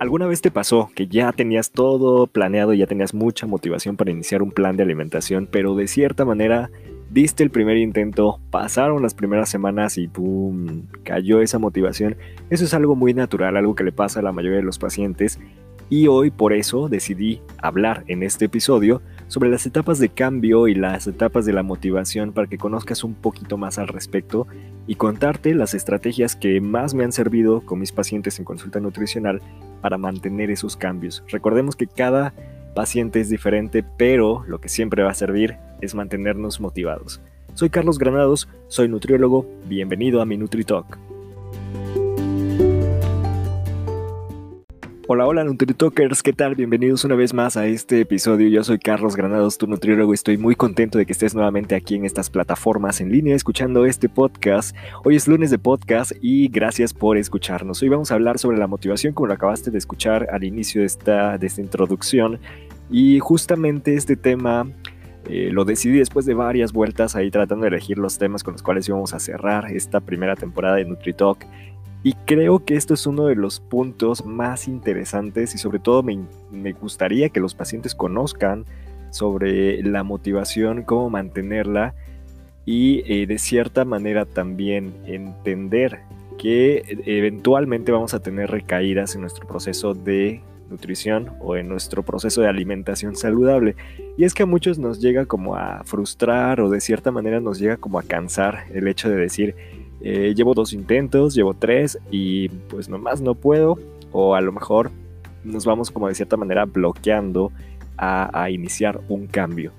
¿Alguna vez te pasó que ya tenías todo planeado, ya tenías mucha motivación para iniciar un plan de alimentación, pero de cierta manera diste el primer intento, pasaron las primeras semanas y ¡pum! cayó esa motivación? Eso es algo muy natural, algo que le pasa a la mayoría de los pacientes y hoy por eso decidí hablar en este episodio sobre las etapas de cambio y las etapas de la motivación para que conozcas un poquito más al respecto y contarte las estrategias que más me han servido con mis pacientes en consulta nutricional para mantener esos cambios. Recordemos que cada paciente es diferente, pero lo que siempre va a servir es mantenernos motivados. Soy Carlos Granados, soy nutriólogo, bienvenido a mi NutriTalk. Hola, hola NutriTalkers, ¿qué tal? Bienvenidos una vez más a este episodio. Yo soy Carlos Granados, tu nutriólogo, estoy muy contento de que estés nuevamente aquí en estas plataformas en línea escuchando este podcast. Hoy es lunes de podcast y gracias por escucharnos. Hoy vamos a hablar sobre la motivación, como lo acabaste de escuchar al inicio de esta, de esta introducción. Y justamente este tema eh, lo decidí después de varias vueltas ahí tratando de elegir los temas con los cuales íbamos a cerrar esta primera temporada de NutriTalk. Y creo que esto es uno de los puntos más interesantes y sobre todo me, gustaría que los pacientes conozcan sobre la motivación, cómo mantenerla y eh, de cierta manera también entender que eventualmente vamos a tener recaídas en nuestro proceso de nutrición o en nuestro proceso de alimentación saludable. Y es que a muchos nos llega como a frustrar o de cierta manera nos llega como a cansar el hecho de decir, eh, llevo dos intentos, llevo tres y pues nomás no puedo. O a lo mejor nos vamos como de cierta manera bloqueando a, iniciar un cambio.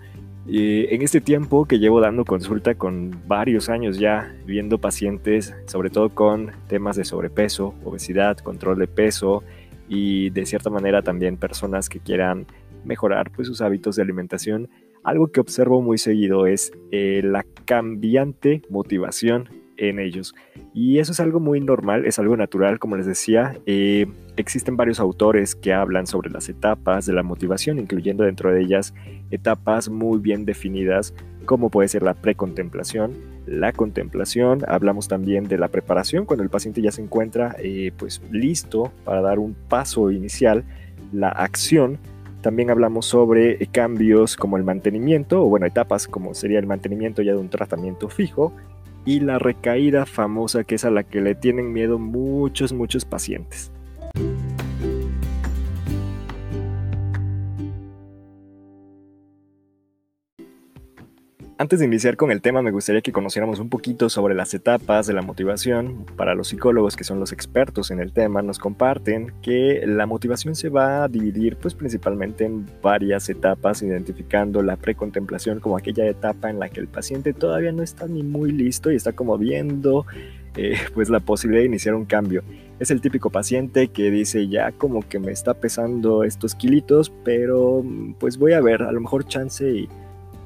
en este tiempo que llevo dando consulta con varios años ya, viendo pacientes, sobre todo con temas de sobrepeso, obesidad, control de peso y de cierta manera también personas que quieran mejorar pues, sus hábitos de alimentación, algo que observo muy seguido es eh, la cambiante motivación en ellos. Y eso es algo muy normal, es algo natural, como les decía. Eh, existen varios autores que hablan sobre las etapas de la motivación, incluyendo dentro de ellas etapas muy bien definidas, como puede ser la precontemplación, la contemplación, hablamos también de la preparación, cuando el paciente ya se encuentra eh, pues listo para dar un paso inicial, la acción, también hablamos sobre cambios como el mantenimiento, o bueno, etapas como sería el mantenimiento ya de un tratamiento fijo, y la recaída famosa que es a la que le tienen miedo muchos, muchos pacientes. Antes de iniciar con el tema, me gustaría que conociéramos un poquito sobre las etapas de la motivación. Para los psicólogos que son los expertos en el tema, nos comparten que la motivación se va a dividir pues principalmente en varias etapas, identificando la precontemplación como aquella etapa en la que el paciente todavía no está ni muy listo y está como viendo eh, pues la posibilidad de iniciar un cambio. Es el típico paciente que dice ya como que me está pesando estos kilitos, pero pues voy a ver, a lo mejor chance y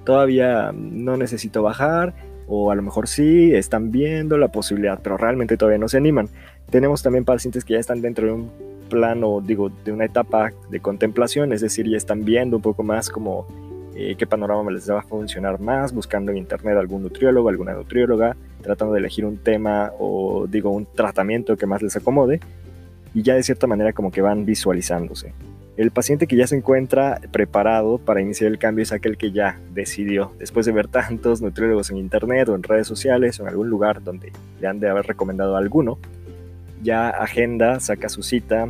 todavía no necesito bajar o a lo mejor sí, están viendo la posibilidad, pero realmente todavía no se animan. Tenemos también pacientes que ya están dentro de un plano, digo, de una etapa de contemplación, es decir, ya están viendo un poco más como eh, qué panorama les va a funcionar más, buscando en internet algún nutriólogo, alguna nutrióloga, tratando de elegir un tema o digo un tratamiento que más les acomode y ya de cierta manera como que van visualizándose. El paciente que ya se encuentra preparado para iniciar el cambio es aquel que ya decidió, después de ver tantos nutriólogos en internet o en redes sociales o en algún lugar donde le han de haber recomendado alguno, ya agenda, saca su cita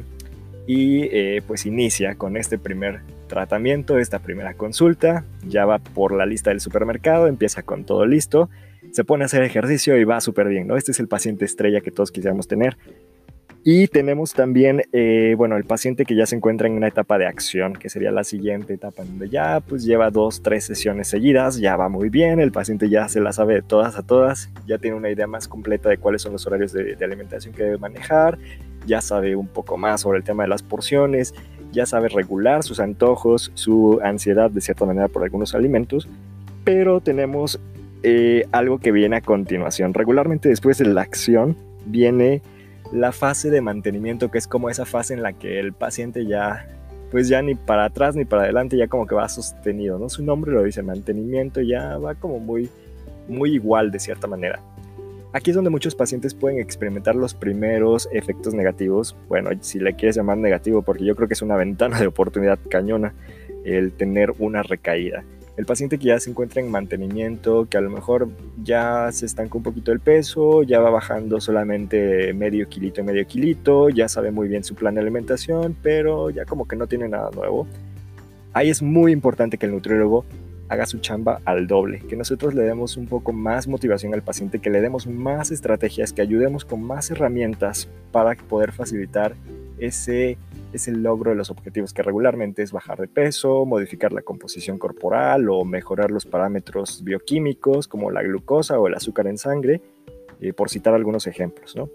y eh, pues inicia con este primer tratamiento, esta primera consulta, ya va por la lista del supermercado, empieza con todo listo, se pone a hacer ejercicio y va súper bien, ¿no? Este es el paciente estrella que todos quisiéramos tener. Y tenemos también, eh, bueno, el paciente que ya se encuentra en una etapa de acción, que sería la siguiente etapa, donde ya pues lleva dos, tres sesiones seguidas, ya va muy bien, el paciente ya se la sabe de todas a todas, ya tiene una idea más completa de cuáles son los horarios de, alimentación que debe manejar, ya sabe un poco más sobre el tema de las porciones, ya sabe regular sus antojos, su ansiedad de cierta manera por algunos alimentos, pero tenemos eh, algo que viene a continuación. Regularmente después de la acción viene la fase de mantenimiento, que es como esa fase en la que el paciente ya, pues ya ni para atrás ni para adelante, ya como que va sostenido, ¿no? Su nombre lo dice, mantenimiento, ya va como muy, muy igual de cierta manera. Aquí es donde muchos pacientes pueden experimentar los primeros efectos negativos. Bueno, si le quieres llamar negativo, porque yo creo que es una ventana de oportunidad cañona el tener una recaída. El paciente que ya se encuentra en mantenimiento, que a lo mejor ya se estanca un poquito el peso, ya va bajando solamente medio kilito, medio kilito, ya sabe muy bien su plan de alimentación, pero ya como que no tiene nada nuevo. Ahí es muy importante que el nutriólogo haga su chamba al doble, que nosotros le demos un poco más motivación al paciente, que le demos más estrategias, que ayudemos con más herramientas para poder facilitar ese, ese logro de los objetivos, que regularmente es bajar de peso, modificar la composición corporal o mejorar los parámetros bioquímicos como la glucosa o el azúcar en sangre, eh, por citar algunos ejemplos, ¿no?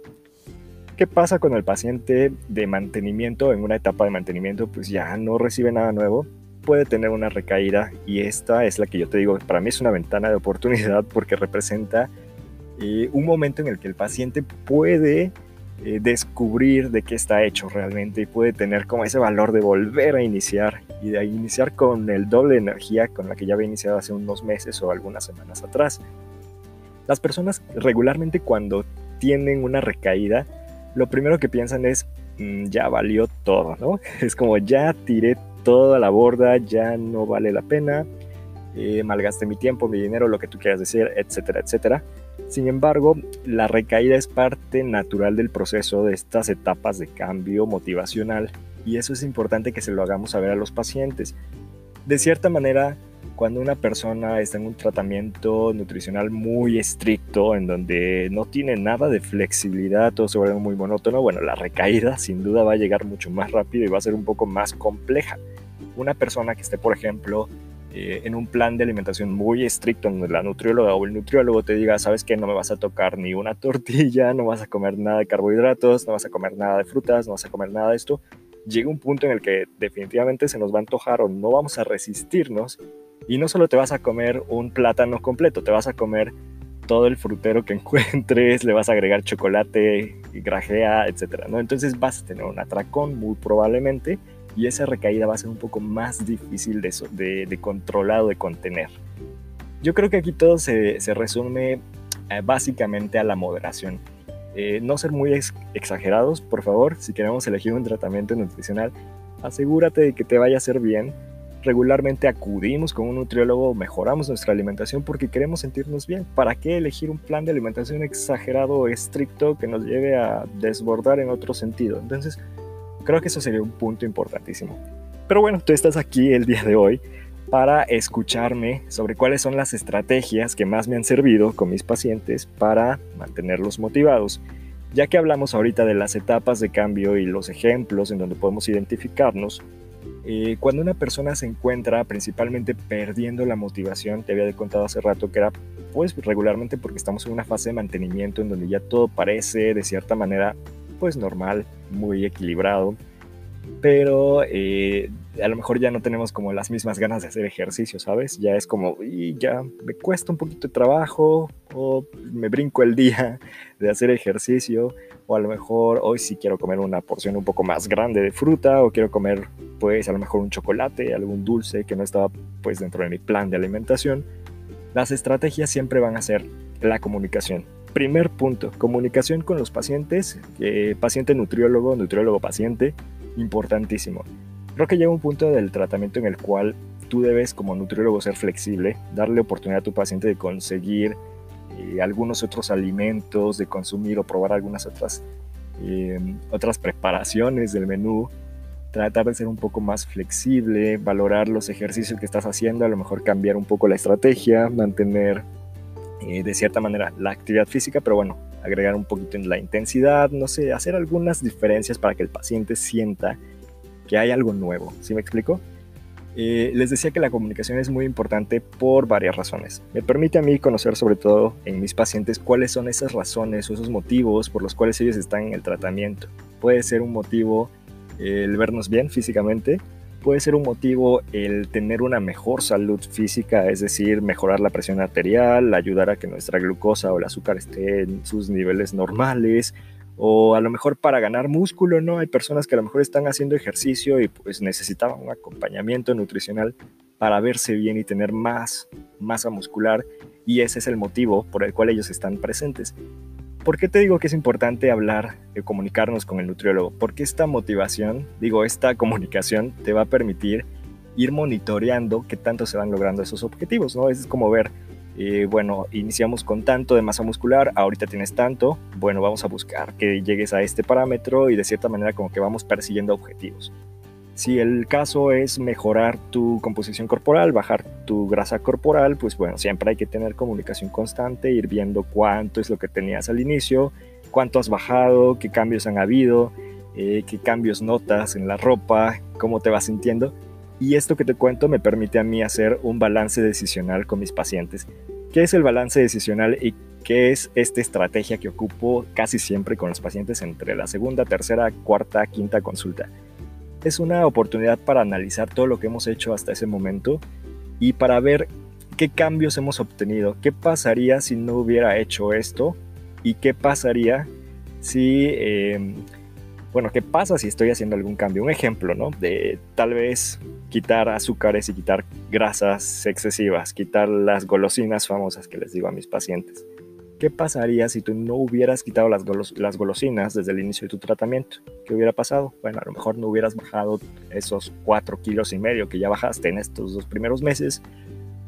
¿Qué pasa con el paciente de mantenimiento en una etapa de mantenimiento? Pues ya no recibe nada nuevo, puede tener una recaída y esta es la que yo te digo, para mí es una ventana de oportunidad porque representa eh, un momento en el que el paciente puede eh, descubrir de qué está hecho realmente y puede tener como ese valor de volver a iniciar y de iniciar con el doble de energía con la que ya había iniciado hace unos meses o algunas semanas atrás. Las personas regularmente cuando tienen una recaída, lo primero que piensan es, mm, ya valió todo, ¿no? Es como ya tiré toda la borda, ya no vale la pena, eh, malgaste mi tiempo, mi dinero, lo que tú quieras decir, etcétera, etcétera. Sin embargo, la recaída es parte natural del proceso de estas etapas de cambio motivacional y eso es importante que se lo hagamos saber a los pacientes. De cierta manera, cuando una persona está en un tratamiento nutricional muy estricto, en donde no tiene nada de flexibilidad, todo se vuelve muy monótono, bueno, la recaída sin duda va a llegar mucho más rápido y va a ser un poco más compleja. Una persona que esté, por ejemplo, eh, en un plan de alimentación muy estricto, donde la nutrióloga o el nutriólogo te diga, sabes que no me vas a tocar ni una tortilla, no vas a comer nada de carbohidratos, no vas a comer nada de frutas, no vas a comer nada de esto, llega un punto en el que definitivamente se nos va a antojar o no vamos a resistirnos y no solo te vas a comer un plátano completo, te vas a comer todo el frutero que encuentres, le vas a agregar chocolate, grajea, etc. ¿no? Entonces vas a tener un atracón muy probablemente y esa recaída va a ser un poco más difícil de, de, controlar o de contener. Yo creo que aquí todo se, resume eh, básicamente a la moderación. Eh, no ser muy exagerados, por favor, si queremos elegir un tratamiento nutricional, asegúrate de que te vaya a hacer bien. Regularmente acudimos con un nutriólogo, mejoramos nuestra alimentación porque queremos sentirnos bien. ¿Para qué elegir un plan de alimentación exagerado o estricto que nos lleve a desbordar en otro sentido? Entonces, Creo que eso sería un punto importantísimo. Pero bueno, tú estás aquí el día de hoy para escucharme sobre cuáles son las estrategias que más me han servido con mis pacientes para mantenerlos motivados. Ya que hablamos ahorita de las etapas de cambio y los ejemplos en donde podemos identificarnos, eh, cuando una persona se encuentra principalmente perdiendo la motivación, te había contado hace rato que era pues regularmente porque estamos en una fase de mantenimiento en donde ya todo parece de cierta manera pues normal, muy equilibrado, pero eh, a lo mejor ya no tenemos como las mismas ganas de hacer ejercicio, ¿sabes? Ya es como, y ya me cuesta un poquito de trabajo, o me brinco el día de hacer ejercicio, o a lo mejor hoy sí quiero comer una porción un poco más grande de fruta, o quiero comer pues a lo mejor un chocolate, algún dulce que no estaba pues dentro de mi plan de alimentación. Las estrategias siempre van a ser la comunicación, Primer punto, comunicación con los pacientes, paciente nutriólogo, nutriólogo paciente, importantísimo. Creo que llega un punto del tratamiento en el cual tú debes como nutriólogo ser flexible, darle oportunidad a tu paciente de conseguir eh, algunos otros alimentos, de consumir o probar algunas otras, em, otras preparaciones del menú, tratar de ser un poco más flexible, valorar los ejercicios que estás haciendo, a lo mejor cambiar un poco la estrategia, mantener eh, de cierta manera la actividad física, pero bueno, agregar un poquito en la intensidad, no sé, hacer algunas diferencias para que el paciente sienta que hay algo nuevo. ¿Sí me explico? Eh, les decía que la comunicación es muy importante por varias razones. Me permite a mí conocer sobre todo en mis pacientes cuáles son esas razones o esos motivos por los cuales ellos están en el tratamiento. Puede ser un motivo el vernos bien físicamente, puede ser un motivo el tener una mejor salud física, es decir, mejorar la presión arterial, ayudar a que nuestra glucosa o el azúcar esté en sus niveles normales, o a lo mejor para ganar músculo, ¿no? Hay personas que a lo mejor están haciendo ejercicio y pues necesitaban un acompañamiento nutricional para verse bien y tener más masa muscular y ese es el motivo por el cual ellos están presentes. ¿Por qué te digo que es importante hablar, y comunicarnos con el nutriólogo? Porque esta motivación, digo, esta comunicación te va a permitir ir monitoreando qué tanto se van logrando esos objetivos, ¿no? Es como ver, eh, bueno, iniciamos con tanto de masa muscular, ahorita tienes tanto, bueno, vamos a buscar que llegues a este parámetro y de cierta manera como que vamos persiguiendo objetivos. Si el caso es mejorar tu composición corporal, bajar tu grasa corporal, pues bueno, siempre hay que tener comunicación constante, ir viendo cuánto es lo que tenías al inicio, cuánto has bajado, qué cambios han habido, eh, qué cambios notas en la ropa, cómo te vas sintiendo. Y esto que te cuento me permite a mí hacer un balance decisional con mis pacientes. ¿Qué es el balance decisional y qué es esta estrategia que ocupo casi siempre con los pacientes entre la segunda, tercera, cuarta, quinta consulta? Es una oportunidad para analizar todo lo que hemos hecho hasta ese momento y para ver qué cambios hemos obtenido, qué pasaría si no hubiera hecho esto y qué pasaría si, em, bueno, qué pasa si estoy haciendo algún cambio. Un ejemplo, ¿no? De tal vez quitar azúcares y quitar grasas excesivas, quitar las golosinas famosas que les digo a mis pacientes. ¿Qué pasaría si tú no hubieras quitado las, las golosinas desde el inicio de tu tratamiento? ¿Qué hubiera pasado? Bueno, a lo mejor no hubieras bajado esos 4 kilos y medio que ya bajaste en estos dos primeros meses,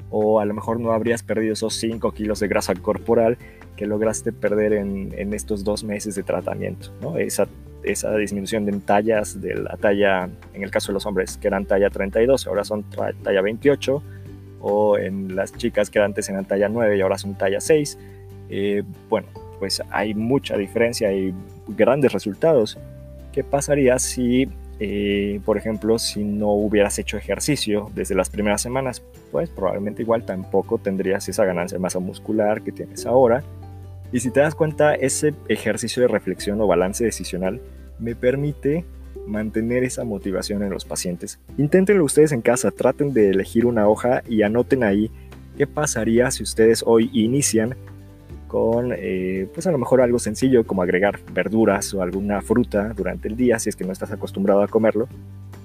o a lo mejor no habrías perdido esos 5 kilos de grasa corporal que lograste perder en, en estos dos meses de tratamiento, ¿no? Esa, esa disminución de tallas de la talla, en el caso de los hombres, que eran talla 32, ahora son talla 28, o en las chicas que antes eran talla 9 y ahora son talla 6 eh, bueno, pues hay mucha diferencia, hay grandes resultados. ¿Qué pasaría si, eh, por ejemplo, si no hubieras hecho ejercicio desde las primeras semanas? Pues probablemente igual tampoco tendrías esa ganancia de masa muscular que tienes ahora. Y si te das cuenta, ese ejercicio de reflexión o balance decisional me permite mantener esa motivación en los pacientes. Inténtenlo ustedes en casa, traten de elegir una hoja y anoten ahí qué pasaría si ustedes hoy inician con eh, pues a lo mejor algo sencillo como agregar verduras o alguna fruta durante el día si es que no estás acostumbrado a comerlo.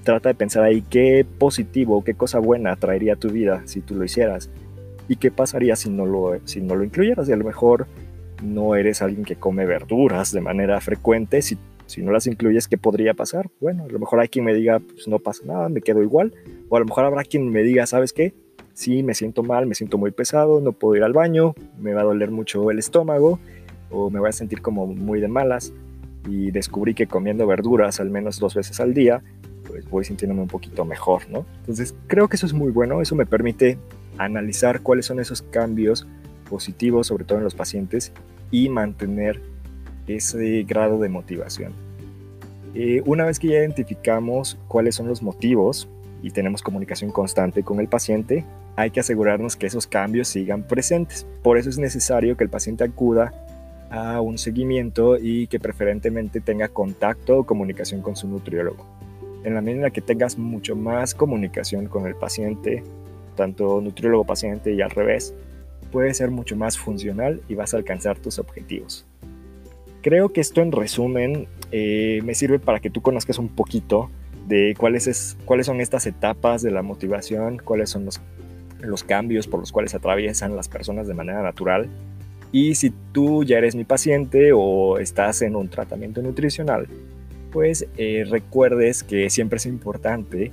Trata de pensar ahí qué positivo, qué cosa buena traería tu vida si tú lo hicieras y qué pasaría si no lo, si no lo incluyeras y a lo mejor no eres alguien que come verduras de manera frecuente, si, si no las incluyes, ¿qué podría pasar? Bueno, a lo mejor hay quien me diga, pues no pasa nada, me quedo igual, o a lo mejor habrá quien me diga, ¿sabes qué? Sí me siento mal, me siento muy pesado, no puedo ir al baño, me va a doler mucho el estómago o me voy a sentir como muy de malas y descubrí que comiendo verduras al menos dos veces al día, pues voy sintiéndome un poquito mejor, ¿no? Entonces creo que eso es muy bueno, eso me permite analizar cuáles son esos cambios positivos, sobre todo en los pacientes, y mantener ese grado de motivación. Eh, una vez que ya identificamos cuáles son los motivos y tenemos comunicación constante con el paciente, hay que asegurarnos que esos cambios sigan presentes. Por eso es necesario que el paciente acuda a un seguimiento y que preferentemente tenga contacto o comunicación con su nutriólogo. En la medida que tengas mucho más comunicación con el paciente, tanto nutriólogo-paciente y al revés, puede ser mucho más funcional y vas a alcanzar tus objetivos. Creo que esto en resumen eh, me sirve para que tú conozcas un poquito de cuáles, es, cuáles son estas etapas de la motivación, cuáles son los los cambios por los cuales atraviesan las personas de manera natural. Y si tú ya eres mi paciente o estás en un tratamiento nutricional, pues eh, recuerdes que siempre es importante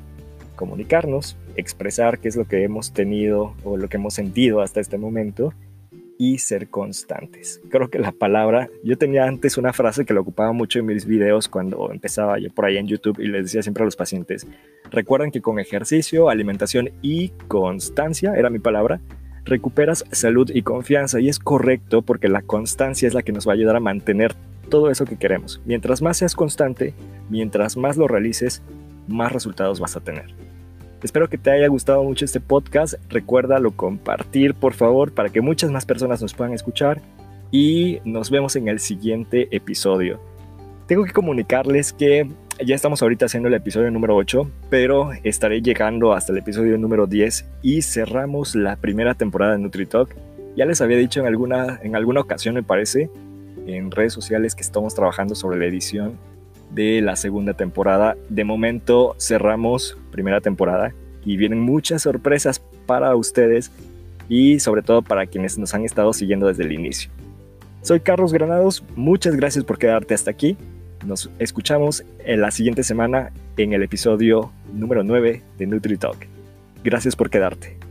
comunicarnos, expresar qué es lo que hemos tenido o lo que hemos sentido hasta este momento y ser constantes. Creo que la palabra, yo tenía antes una frase que lo ocupaba mucho en mis videos cuando empezaba yo por ahí en YouTube y les decía siempre a los pacientes, recuerden que con ejercicio, alimentación y constancia, era mi palabra, recuperas salud y confianza y es correcto porque la constancia es la que nos va a ayudar a mantener todo eso que queremos. Mientras más seas constante, mientras más lo realices, más resultados vas a tener. Espero que te haya gustado mucho este podcast. Recuérdalo compartir, por favor, para que muchas más personas nos puedan escuchar. Y nos vemos en el siguiente episodio. Tengo que comunicarles que ya estamos ahorita haciendo el episodio número 8, pero estaré llegando hasta el episodio número 10 y cerramos la primera temporada de NutriTalk. Ya les había dicho en alguna, en alguna ocasión, me parece, en redes sociales que estamos trabajando sobre la edición de la segunda temporada. De momento cerramos primera temporada y vienen muchas sorpresas para ustedes y sobre todo para quienes nos han estado siguiendo desde el inicio. Soy Carlos Granados, muchas gracias por quedarte hasta aquí. Nos escuchamos en la siguiente semana en el episodio número 9 de NutriTalk. Gracias por quedarte.